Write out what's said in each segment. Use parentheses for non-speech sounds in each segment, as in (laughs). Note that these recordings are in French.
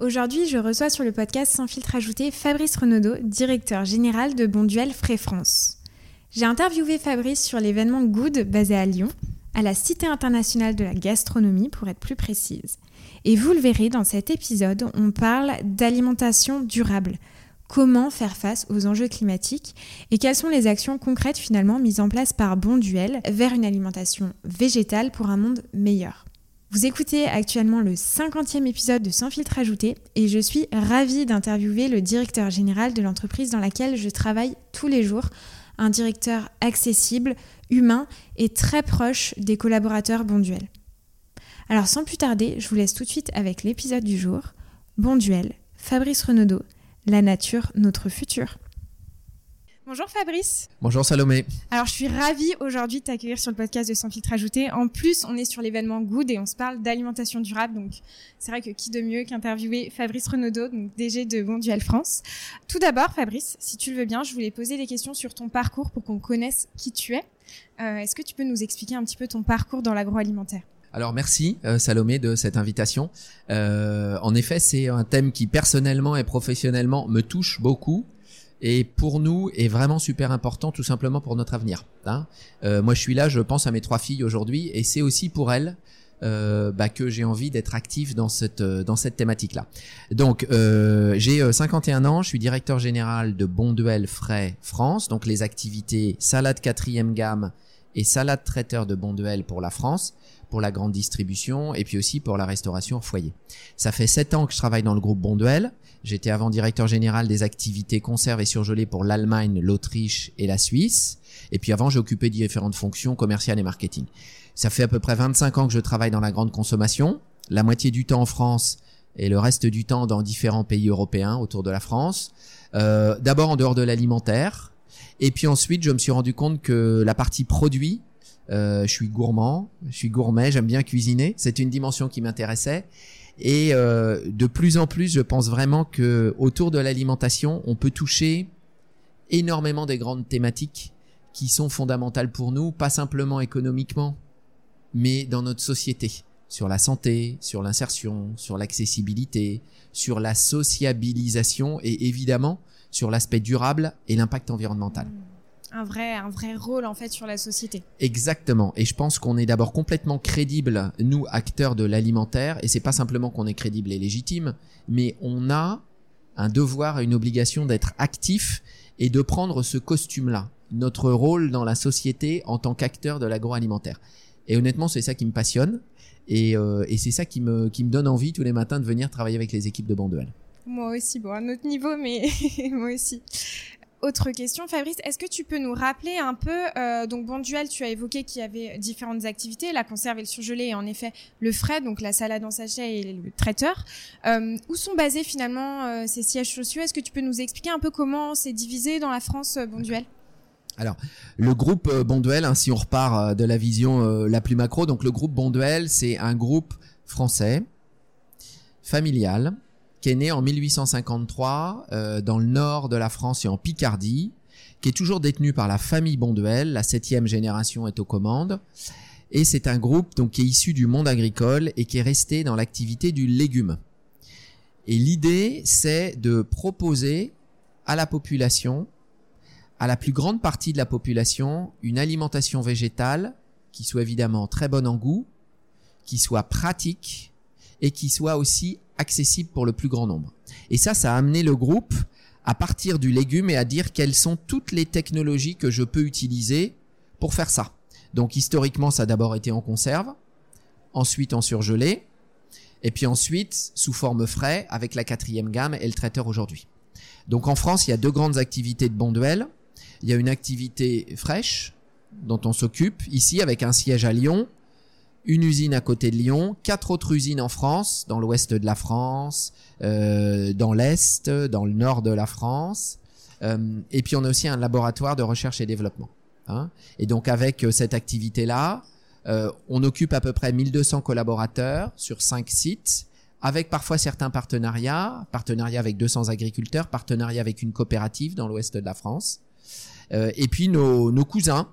Aujourd'hui, je reçois sur le podcast Sans filtre ajouté Fabrice Renaudot, directeur général de Bonduel Frais France. J'ai interviewé Fabrice sur l'événement Good basé à Lyon, à la Cité internationale de la gastronomie pour être plus précise. Et vous le verrez dans cet épisode, on parle d'alimentation durable. Comment faire face aux enjeux climatiques et quelles sont les actions concrètes finalement mises en place par Bonduel vers une alimentation végétale pour un monde meilleur. Vous écoutez actuellement le 50e épisode de Sans filtre ajouté et je suis ravie d'interviewer le directeur général de l'entreprise dans laquelle je travaille tous les jours, un directeur accessible, humain et très proche des collaborateurs Bonduel. Alors sans plus tarder, je vous laisse tout de suite avec l'épisode du jour. Bonduel, Fabrice Renaudot, la nature, notre futur. Bonjour Fabrice. Bonjour Salomé. Alors je suis ravie aujourd'hui de t'accueillir sur le podcast de Sans filtre ajouté. En plus, on est sur l'événement Good et on se parle d'alimentation durable. Donc c'est vrai que qui de mieux qu'interviewer Fabrice Renaudot, donc DG de Bonduel France. Tout d'abord Fabrice, si tu le veux bien, je voulais poser des questions sur ton parcours pour qu'on connaisse qui tu es. Euh, Est-ce que tu peux nous expliquer un petit peu ton parcours dans l'agroalimentaire? Alors merci euh, Salomé de cette invitation. Euh, en effet, c'est un thème qui personnellement et professionnellement me touche beaucoup et pour nous est vraiment super important tout simplement pour notre avenir. Hein. Euh, moi je suis là, je pense à mes trois filles aujourd'hui et c'est aussi pour elles euh, bah, que j'ai envie d'être actif dans cette dans cette thématique là. Donc euh, j'ai 51 ans, je suis directeur général de Bonduel Frais France, donc les activités salade quatrième gamme et salade traiteur de Bonduel pour la France pour la grande distribution et puis aussi pour la restauration au foyer. Ça fait sept ans que je travaille dans le groupe Bonduel. J'étais avant directeur général des activités conserves et surgelées pour l'Allemagne, l'Autriche et la Suisse. Et puis avant, j'ai occupé différentes fonctions commerciales et marketing. Ça fait à peu près 25 ans que je travaille dans la grande consommation, la moitié du temps en France et le reste du temps dans différents pays européens autour de la France. Euh, D'abord en dehors de l'alimentaire. Et puis ensuite, je me suis rendu compte que la partie produit euh, je suis gourmand, je suis gourmet, j'aime bien cuisiner. C'est une dimension qui m'intéressait. Et euh, de plus en plus, je pense vraiment que autour de l'alimentation, on peut toucher énormément des grandes thématiques qui sont fondamentales pour nous, pas simplement économiquement, mais dans notre société, sur la santé, sur l'insertion, sur l'accessibilité, sur la sociabilisation et évidemment sur l'aspect durable et l'impact environnemental un vrai, un vrai rôle en fait sur la société. Exactement. Et je pense qu'on est d'abord complètement crédible, nous acteurs de l'alimentaire, et c'est pas simplement qu'on est crédible et légitime, mais on a un devoir et une obligation d'être actif et de prendre ce costume-là, notre rôle dans la société en tant qu'acteur de l'agroalimentaire. Et honnêtement, c'est ça qui me passionne, et, euh, et c'est ça qui me, qui me donne envie tous les matins de venir travailler avec les équipes de Bonduel. Moi aussi, bon, à notre niveau, mais (laughs) moi aussi autre question, Fabrice, est-ce que tu peux nous rappeler un peu, euh, donc Bonduel, tu as évoqué qu'il y avait différentes activités, la conserve et le surgelé, et en effet le frais, donc la salade en sachet et le traiteur. Euh, où sont basés finalement euh, ces sièges sociaux? Est-ce que tu peux nous expliquer un peu comment c'est divisé dans la France euh, Bonduel alors, le groupe Bonduel, hein, si on repart de la vision la plus macro, donc le groupe Bonduel, c'est un groupe français, familial, qui est né en 1853 euh, dans le nord de la France et en Picardie, qui est toujours détenu par la famille Bonduel, la septième génération est aux commandes, et c'est un groupe donc qui est issu du monde agricole et qui est resté dans l'activité du légume. Et l'idée, c'est de proposer à la population, à la plus grande partie de la population, une alimentation végétale qui soit évidemment très bonne en goût, qui soit pratique et qui soit aussi accessible pour le plus grand nombre. Et ça, ça a amené le groupe à partir du légume et à dire quelles sont toutes les technologies que je peux utiliser pour faire ça. Donc historiquement, ça a d'abord été en conserve, ensuite en surgelé, Et puis ensuite, sous forme frais, avec la quatrième gamme et le traiteur aujourd'hui. Donc en France, il y a deux grandes activités de Bonduel. Il y a une activité fraîche, dont on s'occupe ici avec un siège à Lyon, une usine à côté de Lyon, quatre autres usines en France, dans l'ouest de la France, euh, dans l'est, dans le nord de la France. Euh, et puis on a aussi un laboratoire de recherche et développement. Hein. Et donc avec euh, cette activité-là, euh, on occupe à peu près 1200 collaborateurs sur cinq sites, avec parfois certains partenariats, partenariats avec 200 agriculteurs, partenariats avec une coopérative dans l'ouest de la France. Euh, et puis nos, nos cousins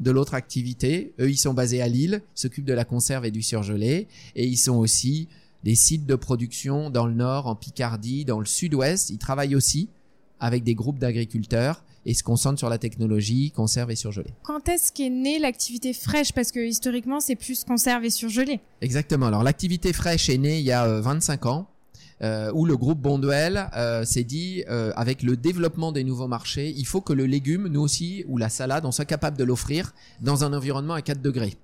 de l'autre activité, eux ils sont basés à Lille, s'occupent de la conserve et du surgelé, et ils sont aussi des sites de production dans le nord, en Picardie, dans le sud-ouest. Ils travaillent aussi avec des groupes d'agriculteurs et se concentre sur la technologie conserve et surgelée. Quand est-ce qu'est née l'activité fraîche? Parce que historiquement, c'est plus conserve et surgelée. Exactement. Alors l'activité fraîche est née il y a 25 euh, ans. Euh, où le groupe Bonduel euh, s'est dit, euh, avec le développement des nouveaux marchés, il faut que le légume, nous aussi, ou la salade, on soit capable de l'offrir dans un environnement à 4 degrés.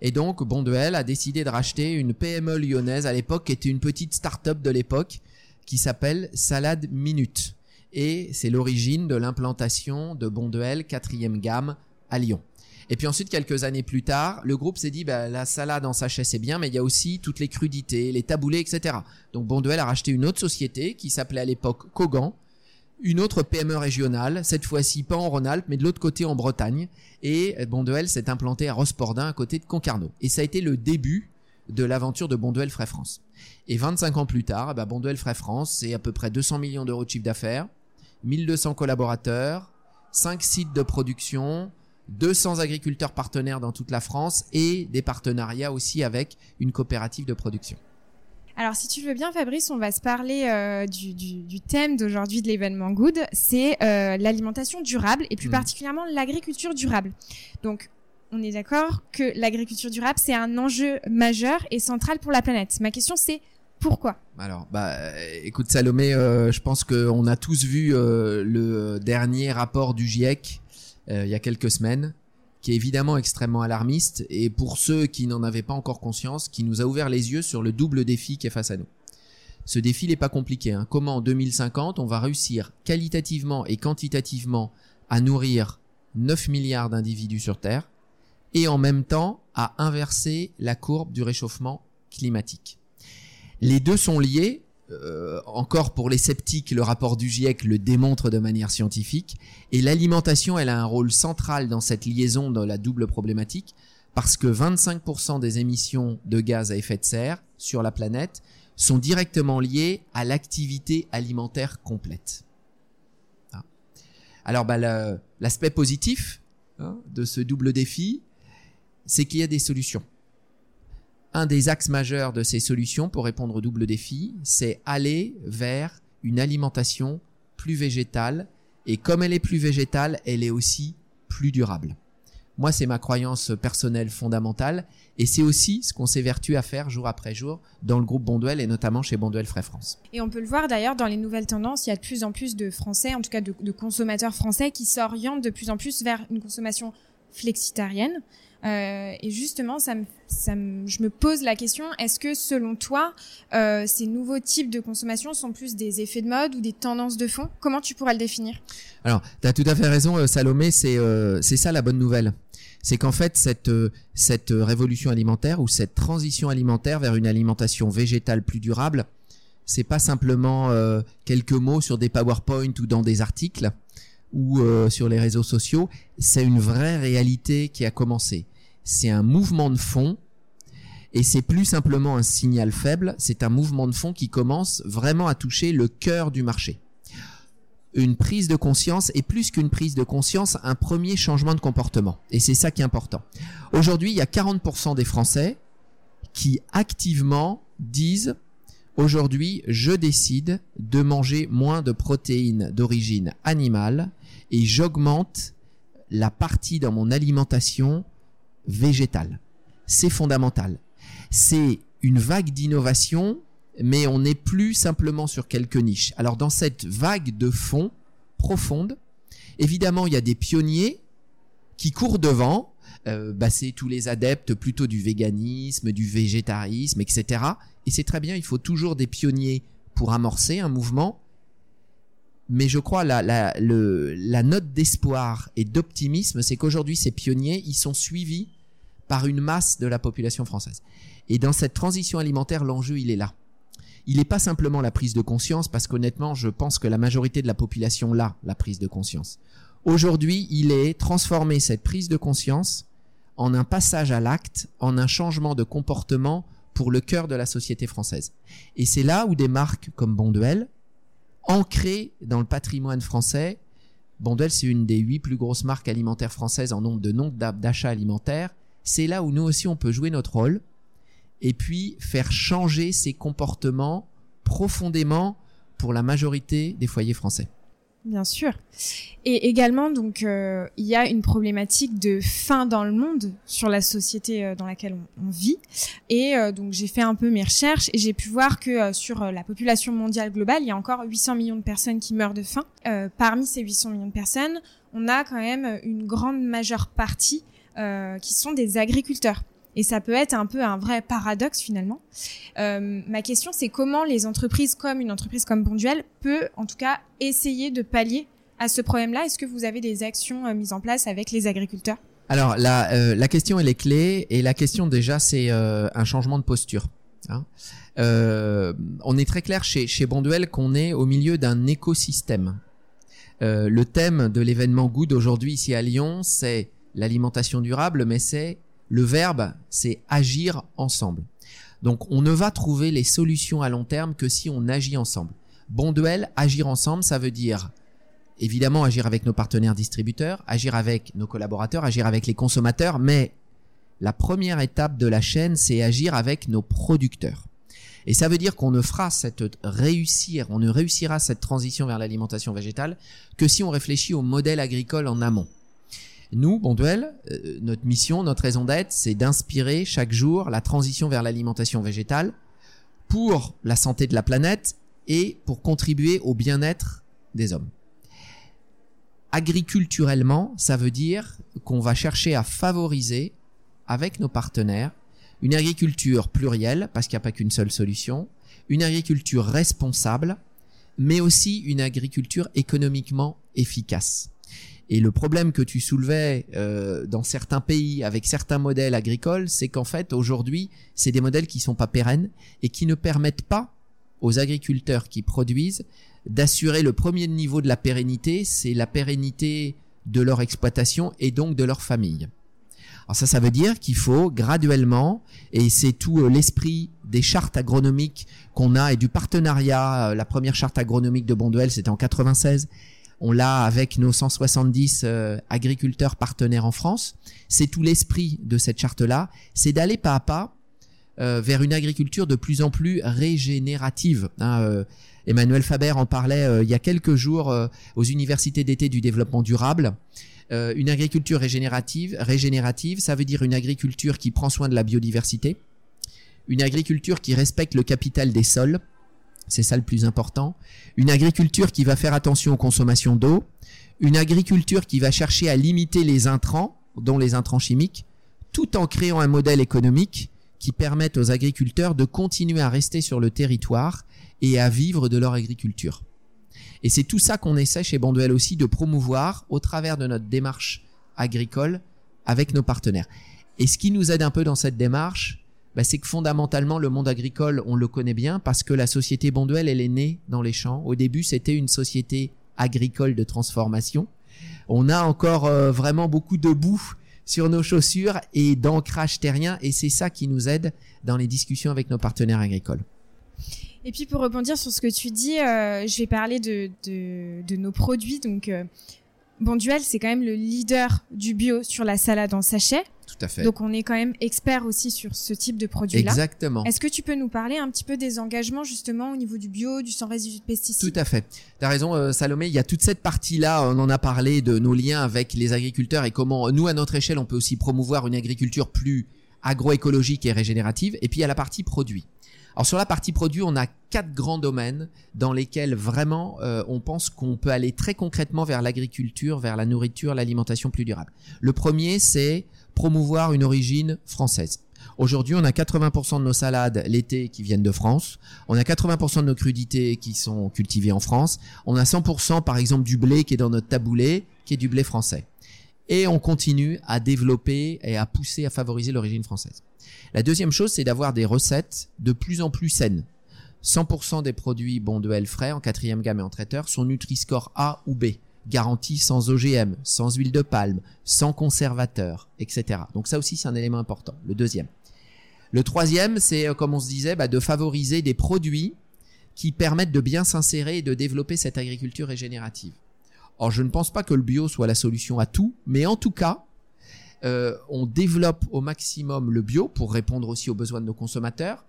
Et donc Bonduel a décidé de racheter une PME lyonnaise à l'époque, qui était une petite start-up de l'époque, qui s'appelle Salade Minute et c'est l'origine de l'implantation de Bonduel quatrième gamme à Lyon. Et puis ensuite, quelques années plus tard, le groupe s'est dit, bah, la salade en sachet c'est bien, mais il y a aussi toutes les crudités, les taboulés, etc. Donc Bonduel a racheté une autre société qui s'appelait à l'époque Kogan, une autre PME régionale, cette fois-ci pas en Rhône-Alpes, mais de l'autre côté en Bretagne. Et Bonduel s'est implanté à Rospordin, à côté de Concarneau. Et ça a été le début de l'aventure de Bonduel Frais France. Et 25 ans plus tard, bah, Bonduel Frais France, c'est à peu près 200 millions d'euros de chiffre d'affaires. 1200 collaborateurs, 5 sites de production, 200 agriculteurs partenaires dans toute la France et des partenariats aussi avec une coopérative de production. Alors, si tu veux bien, Fabrice, on va se parler euh, du, thème d'aujourd'hui de l'événement Good, c'est euh, l'alimentation durable et plus hmm. particulièrement l'agriculture durable. Donc, on est d'accord que l'agriculture durable, c'est un enjeu majeur et central pour la planète. Ma question, c'est pourquoi? Alors, bah, écoute Salomé, euh, je pense qu'on a tous vu euh, le dernier rapport du GIEC euh, il y a quelques semaines, qui est évidemment extrêmement alarmiste, et pour ceux qui n'en avaient pas encore conscience, qui nous a ouvert les yeux sur le double défi qui est face à nous. Ce défi n'est pas compliqué. Hein. Comment en 2050 on va réussir qualitativement et quantitativement à nourrir 9 milliards d'individus sur Terre et en même temps à inverser la courbe du réchauffement climatique? Les deux sont liés. Euh, encore pour les sceptiques, le rapport du GIEC le démontre de manière scientifique. Et l'alimentation, elle a un rôle central dans cette liaison dans la double problématique, parce que 25% des émissions de gaz à effet de serre sur la planète sont directement liées à l'activité alimentaire complète. Ah. Alors, bah, l'aspect positif hein, de ce double défi, c'est qu'il y a des solutions. Un des axes majeurs de ces solutions pour répondre au double défi, c'est aller vers une alimentation plus végétale. Et comme elle est plus végétale, elle est aussi plus durable. Moi, c'est ma croyance personnelle fondamentale et c'est aussi ce qu'on s'évertue à faire jour après jour dans le groupe Bonduel et notamment chez Bonduel Frais France. Et on peut le voir d'ailleurs dans les nouvelles tendances, il y a de plus en plus de Français, en tout cas de, de consommateurs français qui s'orientent de plus en plus vers une consommation flexitarienne. Euh, et justement, je me pose la question est-ce que selon toi, euh, ces nouveaux types de consommation sont plus des effets de mode ou des tendances de fond? Comment tu pourrais le définir? Alors, tu as tout à fait raison, euh, Salomé. C'est ça la bonne nouvelle. C'est qu'en fait, cette, cette révolution alimentaire ou cette transition alimentaire vers une alimentation végétale plus durable, c'est pas simplement quelques mots sur des PowerPoint ou dans des articles ou sur les réseaux sociaux. C'est une vraie réalité qui a commencé c'est un mouvement de fond et c'est plus simplement un signal faible, c'est un mouvement de fond qui commence vraiment à toucher le cœur du marché. Une prise de conscience et plus qu'une prise de conscience, un premier changement de comportement. Et c'est ça qui est important. Aujourd'hui, il y a 40% des Français qui activement disent aujourd'hui, je décide de manger moins de protéines d'origine animale et j'augmente la partie dans mon alimentation végétal. C'est fondamental. C'est une vague d'innovation, mais on n'est plus simplement sur quelques niches. Alors dans cette vague de fond profonde, évidemment, il y a des pionniers qui courent devant euh, bah, c'est tous les adeptes plutôt du véganisme, du végétarisme, etc. Et c'est très bien, il faut toujours des pionniers pour amorcer un mouvement. Mais je crois la, la note d'espoir et d'optimisme, c'est qu'aujourd'hui ces pionniers, ils sont suivis par une masse de la population française. Et dans cette transition alimentaire, l'enjeu, il est là. Il n'est pas simplement la prise de conscience, parce qu'honnêtement, je pense que la majorité de la population l'a, la prise de conscience. Aujourd'hui, il est transformer cette prise de conscience en un passage à l'acte, en un changement de comportement pour le cœur de la société française. Et c'est là où des marques comme Bonduel, ancrées dans le patrimoine français, Bonduel c'est une des huit plus grosses marques alimentaires françaises en nombre de nombre d'achats alimentaires, c'est là où nous aussi on peut jouer notre rôle et puis faire changer ces comportements profondément pour la majorité des foyers français. Bien sûr. Et également, donc, euh, il y a une problématique de faim dans le monde sur la société euh, dans laquelle on, vit. Et euh, donc, j'ai fait un peu mes recherches et j'ai pu voir que sur la population mondiale globale, il y a encore 800 millions de personnes qui meurent de faim. parmi ces 800 millions de personnes, on a quand même une grande majeure partie qui sont des agriculteurs. Et ça peut être un peu un vrai paradoxe finalement. Euh, ma question, c'est comment les entreprises comme une entreprise comme Bonduel peut en tout cas essayer de pallier à ce problème-là? Est-ce que vous avez des actions euh, mises en place avec les agriculteurs? Alors la, euh, la question elle est clé et la question déjà c'est euh, un changement de posture. Hein. on est très clair chez, chez Bonduel qu'on est au milieu d'un écosystème. le thème de l'événement Good aujourd'hui ici à Lyon, c'est l'alimentation durable, mais c'est le verbe, c'est agir ensemble. Donc on ne va trouver les solutions à long terme que si on agit ensemble. Bon duel, agir ensemble, ça veut dire évidemment agir avec nos partenaires distributeurs, agir avec nos collaborateurs, agir avec les consommateurs, mais la première étape de la chaîne, c'est agir avec nos producteurs. Et ça veut dire qu'on ne fera cette réussir, on ne réussira cette transition vers l'alimentation végétale que si on réfléchit au modèle agricole en amont. Nous, Bonduel, euh, notre mission, notre raison d'être, c'est d'inspirer chaque jour la transition vers l'alimentation végétale pour la santé de la planète et pour contribuer au bien-être des hommes. Agriculturellement, ça veut dire qu'on va chercher à favoriser avec nos partenaires une agriculture plurielle, parce qu'il n'y a pas qu'une seule solution, une agriculture responsable, mais aussi une agriculture économiquement efficace. Et le problème que tu soulevais euh, dans certains pays avec certains modèles agricoles, c'est qu'en fait aujourd'hui, c'est des modèles qui sont pas pérennes et qui ne permettent pas aux agriculteurs qui produisent d'assurer le premier niveau de la pérennité, c'est la pérennité de leur exploitation et donc de leur famille. Alors ça, ça veut dire qu'il faut graduellement, et c'est tout euh, l'esprit des chartes agronomiques qu'on a et du partenariat. Euh, la première charte agronomique de Bonduel, c'était en 96 on l'a avec nos 170 euh, agriculteurs partenaires en France. C'est tout l'esprit de cette charte-là, c'est d'aller pas à pas euh, vers une agriculture de plus en plus régénérative. Hein, euh, Emmanuel Faber en parlait il y a quelques jours aux universités d'été du développement durable. une agriculture régénérative, régénérative, ça veut dire une agriculture qui prend soin de la biodiversité, une agriculture qui respecte le capital des sols, c'est ça le plus important. Une agriculture qui va faire attention aux consommations d'eau. Une agriculture qui va chercher à limiter les intrants, dont les intrants chimiques, tout en créant un modèle économique qui permette aux agriculteurs de continuer à rester sur le territoire et à vivre de leur agriculture. Et c'est tout ça qu'on essaie chez Banduel aussi de promouvoir au travers de notre démarche agricole avec nos partenaires. Et ce qui nous aide un peu dans cette démarche, bah, c'est que fondamentalement le monde agricole, on le connaît bien parce que la société Bonduel, elle est née dans les champs. Au début, c'était une société agricole de transformation. On a encore euh, vraiment beaucoup de boue sur nos chaussures et d'ancrage terrien et c'est ça qui nous aide dans les discussions avec nos partenaires agricoles. Et puis pour rebondir sur ce que tu dis, euh, je vais parler de, de, de nos produits. Donc euh, Bonduel, c'est quand même le leader du bio sur la salade en sachet. Tout à fait. Donc on est quand même expert aussi sur ce type de produit-là. Exactement. Est-ce que tu peux nous parler un petit peu des engagements justement au niveau du bio, du sans résidu de pesticides? Tout à fait. Tu as raison euh, Salomé, il y a toute cette partie-là, on en a parlé de nos liens avec les agriculteurs et comment nous à notre échelle on peut aussi promouvoir une agriculture plus agroécologique et régénérative et puis il y a la partie produit. Alors sur la partie produit, on a quatre grands domaines dans lesquels vraiment euh, on pense qu'on peut aller très concrètement vers l'agriculture, vers la nourriture, l'alimentation plus durable. Le premier, c'est promouvoir une origine française. Aujourd'hui, on a 80% de nos salades l'été qui viennent de France. On a 80% de nos crudités qui sont cultivées en France. On a 100% par exemple du blé qui est dans notre taboulé, qui est du blé français. Et on continue à développer et à pousser à favoriser l'origine française. La deuxième chose, c'est d'avoir des recettes de plus en plus saines. 100% des produits Bonduel frais en quatrième gamme et en traiteur sont Nutri-Score A ou B, garantis sans OGM, sans huile de palme, sans conservateur, etc. Donc ça aussi c'est un élément important. Le deuxième. Le troisième, c'est euh, comme on se disait, bah, de favoriser des produits qui permettent de bien s'insérer et de développer cette agriculture régénérative. Or, je ne pense pas que le bio soit la solution à tout, mais en tout cas, euh, on développe au maximum le bio pour répondre aussi aux besoins de nos consommateurs.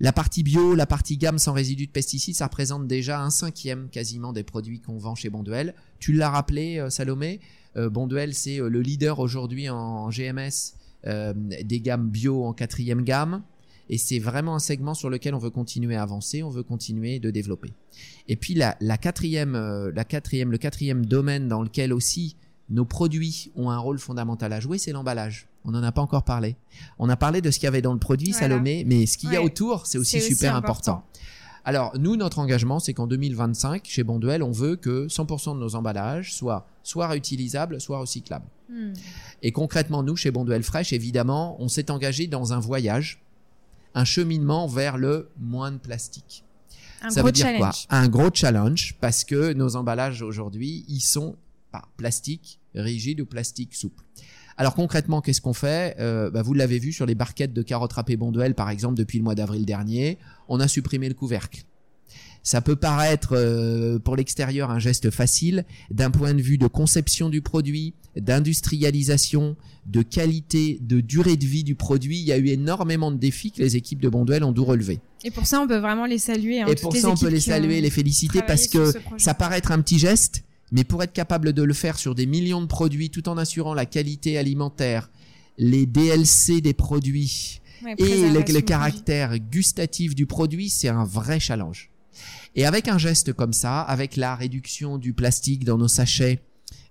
La partie bio, la partie gamme sans résidus de pesticides, ça représente déjà un cinquième quasiment des produits qu'on vend chez Bonduel. Tu l'as rappelé, euh, Salomé, Bonduel, c'est le leader aujourd'hui en GMS euh, des gammes bio en quatrième gamme. Et c'est vraiment un segment sur lequel on veut continuer à avancer, on veut continuer de développer. Et puis la, euh, la quatrième, le quatrième domaine dans lequel aussi nos produits ont un rôle fondamental à jouer, c'est l'emballage. On n'en a pas encore parlé. On a parlé de ce qu'il y avait dans le produit, Salomé, mais ce qu'il y a autour, c'est aussi super important. Alors, nous, notre engagement, c'est qu'en 2025, chez Bonduel, on veut que 100% de nos emballages soient soit réutilisables, soit recyclables. Hmm. Et concrètement, nous, chez Bonduel Fresh, évidemment, on s'est engagé dans un voyage, un cheminement vers le moins de plastique. Un Ça gros veut dire challenge. quoi Un gros challenge, parce que nos emballages aujourd'hui, ils sont pas plastique rigide ou plastique souple. Alors concrètement, qu'est-ce qu'on fait? Euh, bah, Vous l'avez vu sur les barquettes de carottes râpées Bonduel, par exemple, depuis le mois d'avril dernier, on a supprimé le couvercle. Ça peut paraître euh, pour l'extérieur un geste facile, d'un point de vue de conception du produit, d'industrialisation, de qualité, de durée de vie du produit, il y a eu énormément de défis que les équipes de Bonduel ont dû relever. Et pour ça, on peut vraiment les saluer. Hein, et pour ça, on peut les saluer, les féliciter parce que ça paraît être un petit geste, mais pour être capable de le faire sur des millions de produits tout en assurant la qualité alimentaire, les DLC des produits et le, caractère gustatif du produit, c'est un vrai challenge. Et avec un geste comme ça, avec la réduction du plastique dans nos sachets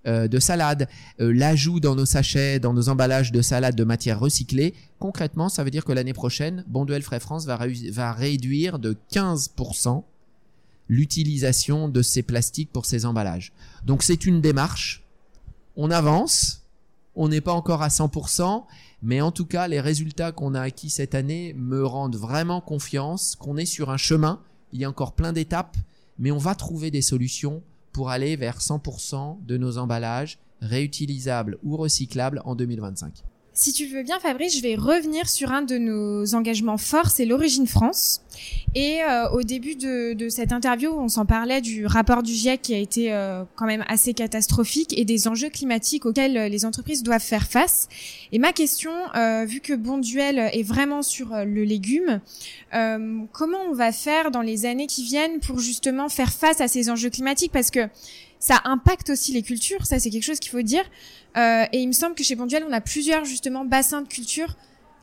euh, de salade, euh, l'ajout dans nos sachets, dans nos emballages de salade de matière recyclée, concrètement, ça veut dire que l'année prochaine, Bonduel Frais France va, va réduire de 15% l'utilisation de ces plastiques pour ces emballages. Donc c'est une démarche. On avance. On n'est pas encore à 100%, mais en tout cas, les résultats qu'on a acquis cette année me rendent vraiment confiance qu'on est sur un chemin. Il y a encore plein d'étapes, mais on va trouver des solutions pour aller vers 100% de nos emballages réutilisables ou recyclables en 2025. Si tu veux bien, Fabrice, je vais revenir sur un de nos engagements forts, c'est l'origine France. Et euh, au début de, de, cette interview, on s'en parlait du rapport du GIEC qui a été euh, quand même assez catastrophique et des enjeux climatiques auxquels euh, les entreprises doivent faire face. Et ma question, vu que Bonduel est vraiment sur le légume, comment on va faire dans les années qui viennent pour justement faire face à ces enjeux climatiques? Parce que ça impacte aussi les cultures, ça c'est quelque chose qu'il faut dire. Euh, et il me semble que chez Bonduel, on a plusieurs justement bassins de culture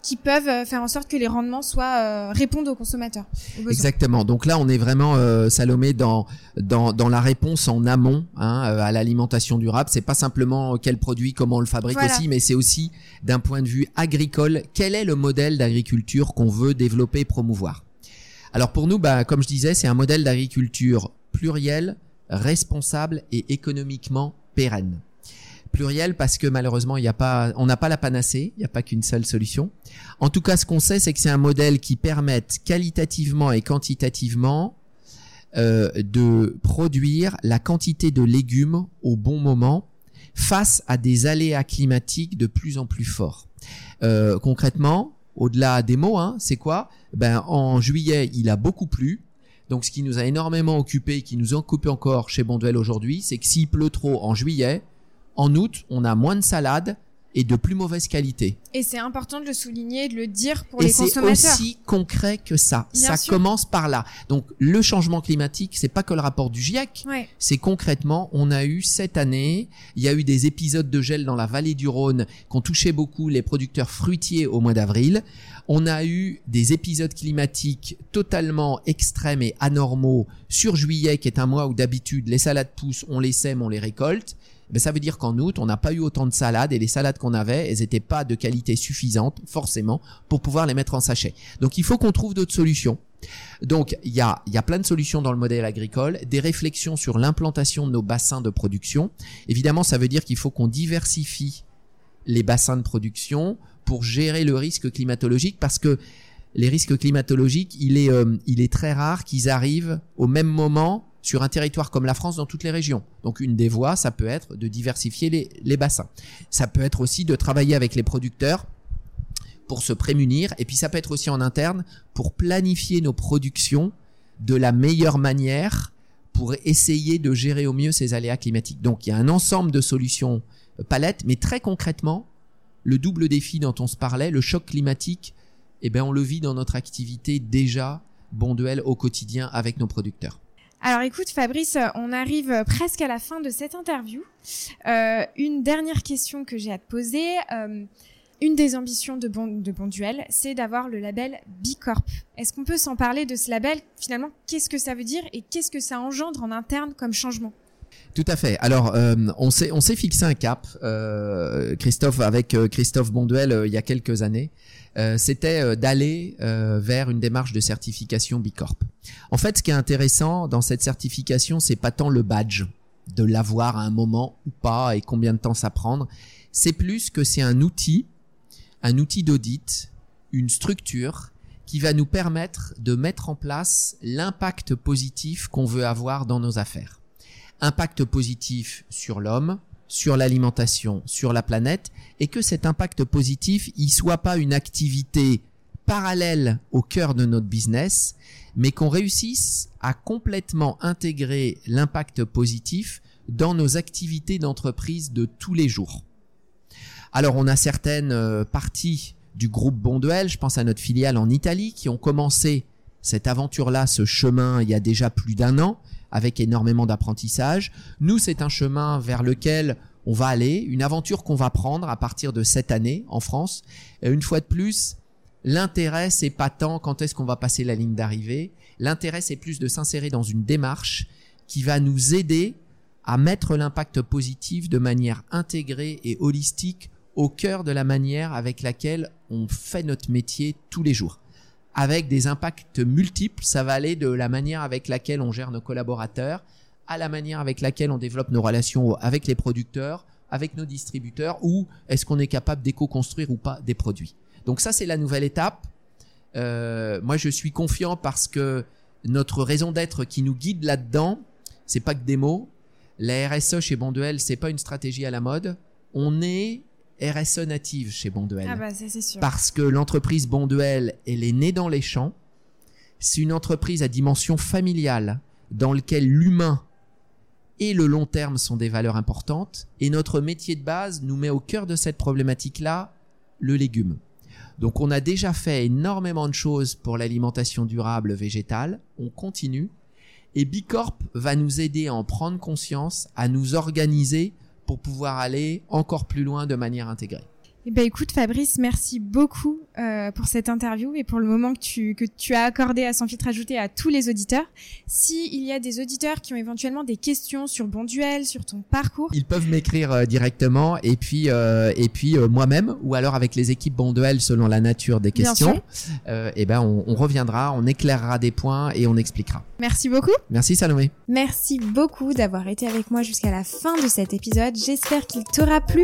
qui peuvent euh, faire en sorte que les rendements soient euh, répondent aux consommateurs. Exactement. Donc là, on est vraiment euh, Salomé dans dans dans la réponse en amont hein, à l'alimentation durable. C'est pas simplement quel produit, comment on le fabrique aussi, mais c'est aussi d'un point de vue agricole, quel est le modèle d'agriculture qu'on veut développer et promouvoir. Alors pour nous, bah, comme je disais, c'est un modèle d'agriculture pluriel, responsable et économiquement pérenne pluriel parce que malheureusement il y a pas, on n'a pas la panacée, il n'y a pas qu'une seule solution. En tout cas, ce qu'on sait, c'est que c'est un modèle qui permette qualitativement et quantitativement euh, de produire la quantité de légumes au bon moment face à des aléas climatiques de plus en plus forts. Euh, concrètement, au-delà des mots, hein, c'est quoi? Ben en juillet, il a beaucoup plu. Donc ce qui nous a énormément occupé, qui nous occupe encore chez Bonduel aujourd'hui, c'est que s'il pleut trop en juillet, en août, on a moins de salades et de plus mauvaise qualité. Et c'est important de le souligner, de le dire pour les consommateurs. Et c'est aussi concret que ça. ça commence par là. Donc le changement climatique, c'est pas que le rapport du GIEC. C'est concrètement, on a eu cette année, il y a eu des épisodes de gel dans la vallée du Rhône qui ont touché beaucoup les producteurs fruitiers au mois d'avril. On a eu des épisodes climatiques totalement extrêmes et anormaux sur juillet, qui est un mois où d'habitude les salades poussent, on les sème, on les récolte ben, ça veut dire qu'en août, on n'a pas eu autant de salades et les salades qu'on avait, elles n'étaient pas de qualité suffisante, forcément, pour pouvoir les mettre en sachet. Donc il faut qu'on trouve d'autres solutions. Donc il y a, y a plein de solutions dans le modèle agricole, des réflexions sur l'implantation de nos bassins de production. Évidemment, ça veut dire qu'il faut qu'on diversifie les bassins de production pour gérer le risque climatologique parce que les risques climatologiques, il est, euh, il est très rare qu'ils arrivent au même moment sur un territoire comme la France dans toutes les régions. Donc une des voies, ça peut être de diversifier les, bassins. Ça peut être aussi de travailler avec les producteurs pour se prémunir. Et puis ça peut être aussi en interne pour planifier nos productions de la meilleure manière pour essayer de gérer au mieux ces aléas climatiques. Donc il y a un ensemble de solutions euh, palettes, mais très concrètement, le double défi dont on se parlait, le choc climatique, eh ben on le vit dans notre activité déjà Bonduel au quotidien avec nos producteurs. Alors écoute Fabrice, on arrive presque à la fin de cette interview. Euh, une dernière question que j'ai à te poser. Euh, une des ambitions de, bon, de Bonduel, c'est d'avoir le label Bicorp. Est-ce qu'on peut s'en parler de ce label? Finalement, qu'est-ce que ça veut dire et qu'est-ce que ça engendre en interne comme changement? Tout à fait. Alors, euh, on s'est fixé un cap, euh, Christophe avec euh, Christophe Bonduel il y a quelques années. C'était d'aller vers une démarche de certification Bicorp. En fait, ce qui est intéressant dans cette certification, c'est pas tant le badge, de l'avoir à un moment ou pas et combien de temps ça prendre. C'est plus que c'est un outil un outil d'audit, une structure qui va nous permettre de mettre en place l'impact positif qu'on veut avoir dans nos affaires. Impact positif sur l'homme, sur l'alimentation, sur la planète, et que cet impact positif, il soit pas une activité parallèle au cœur de notre business, mais qu'on réussisse à complètement intégrer l'impact positif dans nos activités d'entreprise de tous les jours. Alors on a certaines euh, parties du groupe Bonduel, je pense à notre filiale en Italie, qui ont commencé cette aventure-là, ce chemin, il y a déjà plus d'un an, avec énormément d'apprentissage. Nous, c'est un chemin vers lequel on va aller, une aventure qu'on va prendre à partir de cette année en France. Une fois de plus, l'intérêt, c'est pas tant quand est-ce qu'on va passer la ligne d'arrivée. L'intérêt, c'est plus de s'insérer dans une démarche qui va nous aider à mettre l'impact positif de manière intégrée et holistique au cœur de la manière avec laquelle on fait notre métier tous les jours. Avec des impacts multiples, ça va aller de la manière avec laquelle on gère nos collaborateurs, à la manière avec laquelle on développe nos relations avec les producteurs, avec nos distributeurs, ou est-ce qu'on est capable d'éco-construire ou pas des produits. Donc ça, c'est la nouvelle étape. Euh, moi, je suis confiant parce que notre raison d'être qui nous guide là-dedans, c'est pas que des mots. La RSE chez Bonduel, c'est pas une stratégie à la mode. On est RSE native chez Bonduel. Ah bah c'est sûr. Parce que l'entreprise Bonduel, elle est née dans les champs. C'est une entreprise à dimension familiale dans laquelle l'humain et le long terme sont des valeurs importantes. Et notre métier de base nous met au cœur de cette problématique-là le légume. Donc on a déjà fait énormément de choses pour l'alimentation durable végétale. On continue. Et Bicorp va nous aider à en prendre conscience, à nous organiser pour pouvoir aller encore plus loin de manière intégrée. Eh ben écoute Fabrice, merci beaucoup euh, pour cette interview et pour le moment que tu que tu as accordé à Sans filtre ajouté à tous les auditeurs. Si il y a des auditeurs qui ont éventuellement des questions sur Bonduel, sur ton parcours, ils peuvent m'écrire euh, directement et puis euh, et puis euh, moi-même ou alors avec les équipes Bonduel selon la nature des questions. et eh ben on, on reviendra, on éclairera des points et on expliquera. Merci beaucoup. Merci Salomé. Merci beaucoup d'avoir été avec moi jusqu'à la fin de cet épisode. J'espère qu'il t'aura plu.